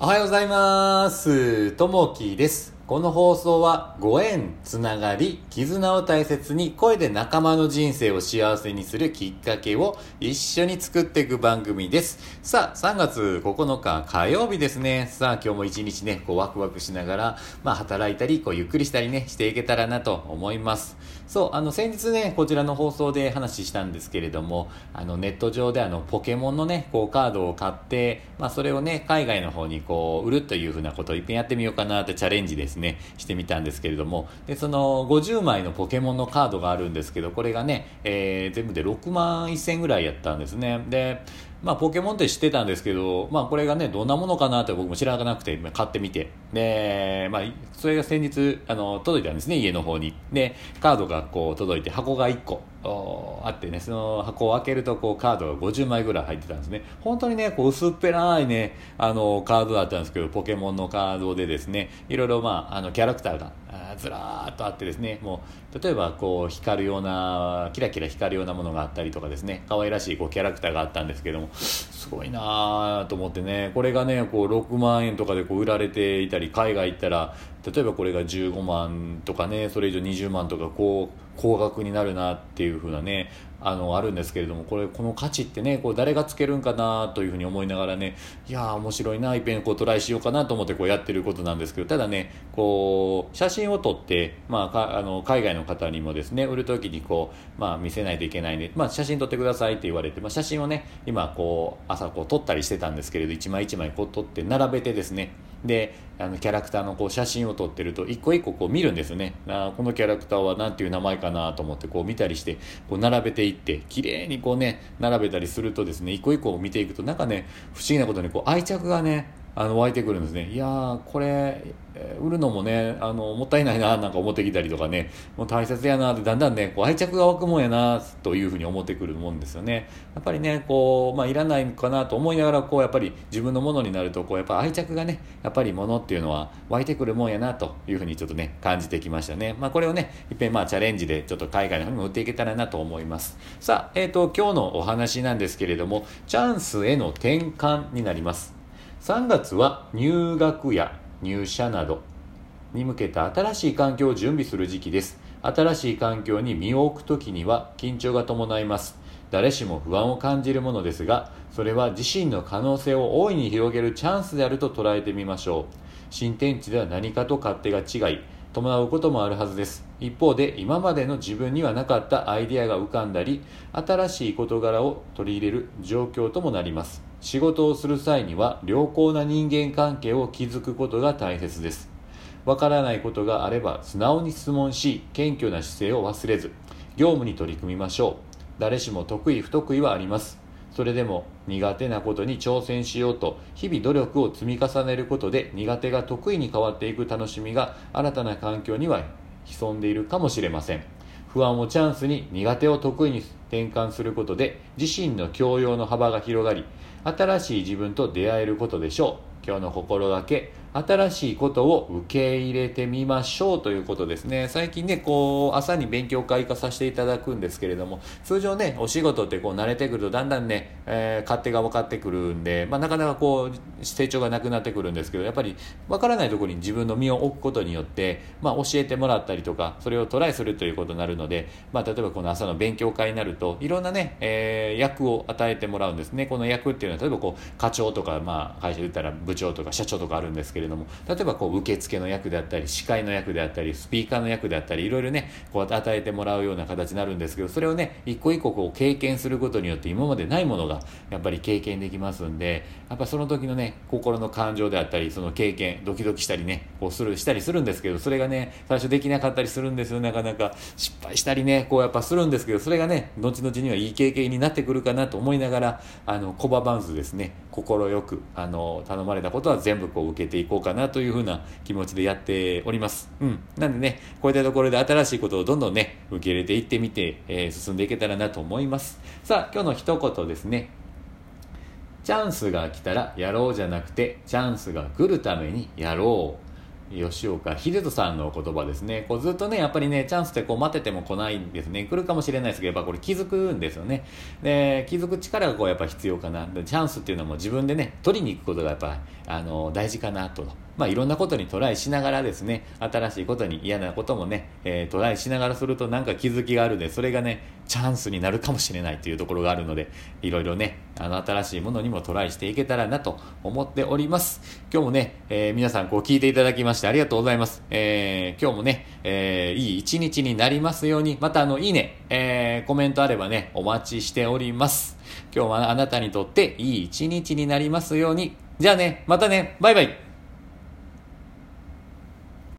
おはようございます。ともきです。この放送はご縁、つながり、絆を大切に声で仲間の人生を幸せにするきっかけを一緒に作っていく番組です。さあ、3月9日火曜日ですね。さあ、今日も一日ね、こうワクワクしながら、まあ働いたり、こうゆっくりしたりね、していけたらなと思います。そう、あの先日ね、こちらの放送で話したんですけれども、あのネット上であのポケモンのね、こうカードを買って、まあそれをね、海外の方にこう売るというふうなことを一遍やってみようかなってチャレンジですね、してみたんですけれども、で、その50枚のポケモンのカードがあるんですけど、これがね、えー全部で6万1000ぐらいやったんですね。で、まあ、ポケモンって知ってたんですけど、まあ、これがね、どんなものかなって僕も知らなくて、買ってみて。で、まあ、それが先日、あの、届いたんですね、家の方に。で、カードがこう届いて、箱が1個あってね、その箱を開けると、こう、カードが50枚ぐらい入ってたんですね。本当にね、こう、薄っぺらいね、あの、カードだったんですけど、ポケモンのカードでですね、いろいろ、まあ、あの、キャラクターが、ずらーっとあってですね、もう、例えば、こう、光るような、キラキラ光るようなものがあったりとかですね、可愛らしい、こう、キャラクターがあったんですけども、すごいなと思ってねこれがねこう6万円とかでこう売られていたり海外行ったら例えばこれが15万とかねそれ以上20万とかこう高額になるなっていう風なねあのあるんですけれどもこれこの価値ってねこう誰がつけるんかなというふうに思いながらねいやー面白いないっぺんこうトライしようかなと思ってこうやってることなんですけどただねこう写真を撮って、まあ、かあの海外の方にもですね売る時にこう、まあ、見せないといけないんで、まあ、写真撮ってくださいって言われて、まあ、写真をね今こう朝こう撮ったりしてたんですけれど一枚一枚こう撮って並べてですねであのキャラクターのこう写真を撮ってると一個一個こう見るんですね。あこのキャラクターは何ていう名前かなと思ってこう見たりしてこう並べていって綺麗にこうね並べたりするとですね一個一個見ていくとなんかね不思議なことにこう愛着がねあの湧いてくるんですね。いやーこれ売るのもねあのもったいないななんか思ってきたりとかね。もう大切やなってだんだんねこう愛着が湧くもんやなというふうに思ってくるもんですよね。やっぱりねこう、まあ、いらないかなと思いながらこうやっぱり自分のものになるとこうやっぱ愛着がねやっぱりものっていうのは湧いてくるもんやなというふうにちょっとね感じてきましたね。まあこれをねいっぺんまあチャレンジでちょっと海外の方にも売っていけたらなと思います。さあえっ、と今日のお話なんですけれどもチャンスへの転換になります。3月は入学や入社などに向けた新しい環境を準備する時期です。新しい環境に身を置く時には緊張が伴います。誰しも不安を感じるものですがそれは自身の可能性を大いに広げるチャンスであると捉えてみましょう。新天地では何かと勝手が違い伴うこともあるはずです。一方で今までの自分にはなかったアイデアが浮かんだり新しい事柄を取り入れる状況ともなります。仕事をする際には良好な人間関係を築くことが大切です。わからないことがあれば素直に質問し謙虚な姿勢を忘れず業務に取り組みましょう。誰しも得意不得意はあります。それでも苦手なことに挑戦しようと日々努力を積み重ねることで苦手が得意に変わっていく楽しみが新たな環境には潜んでいるかもしれません。不安をチャンスに苦手を得意に転換することで自身の教養の幅が広がり新しい自分と出会えることでしょう。今日の心がけ新しいことを受け入れてみましょうということですね。最近ねこう朝に勉強会化させていただくんですけれども通常ねお仕事ってこう慣れてくるとだんだんね、えー勝手が分かってくるんで、まあ、なかなかこう成長がなくなってくるんですけどやっぱり分からないところに自分の身を置くことによって、まあ、教えてもらったりとかそれをトライするということになるので、まあ、例えばこの朝の勉強会になるといろんなね、えー役を与えてもらうんですね。この役っていうのは例えばこう課長とか、まあ、会社で言ったら部長とか社長とかあるんですけけれども例えばこう受付の役であったり司会の役であったりスピーカーの役であったりいろいろねこう与えてもらうような形になるんですけどそれをね一個一個こう経験することによって今までないものがやっぱり経験できますんでやっぱその時のね心の感情であったりその経験ドキドキしたりねこうするしたりするんですけどそれがね最初できなかったりするんですよ。なかなか失敗したりねこうやっぱするんですけどそれがね後々にはいい経験になってくるかなと思いながらあのコババンズですね心よくあの頼まれたことは全部こう受けていこうかなというふうな気持ちでやっております。うん。なんでね、こういったところで新しいことをどんどんね、受け入れていってみて、えー進んでいけたらなと思います。さあ、今日の一言ですね。チャンスが来たらやろうじゃなくて、チャンスが来るためにやろう。吉岡秀人さんの言葉ですね。こうずっとね、やっぱりね、チャンスってこう待ってても来ないんですね。来るかもしれないですけど、やっぱこれ気づくんですよね。で、気づく力がこうやっぱ必要かな。チャンスっていうのはもう自分でね、取りに行くことがやっぱ、あの、大事かなと。まあいろんなことにトライしながらですね、新しいことに嫌なこともね、えー、トライしながらするとなんか気づきがあるんで、それがね、チャンスになるかもしれないというところがあるので、いろいろね、あの新しいものにもトライしていけたらなと思っております。今日もね、えー、皆さんこう聞いていただきましてありがとうございます。えー、今日もね、えー、いい一日になりますように、またあの、いいね、えー、コメントあればね、お待ちしております。今日はあなたにとっていい一日になりますように。じゃあね、またね、バイバイ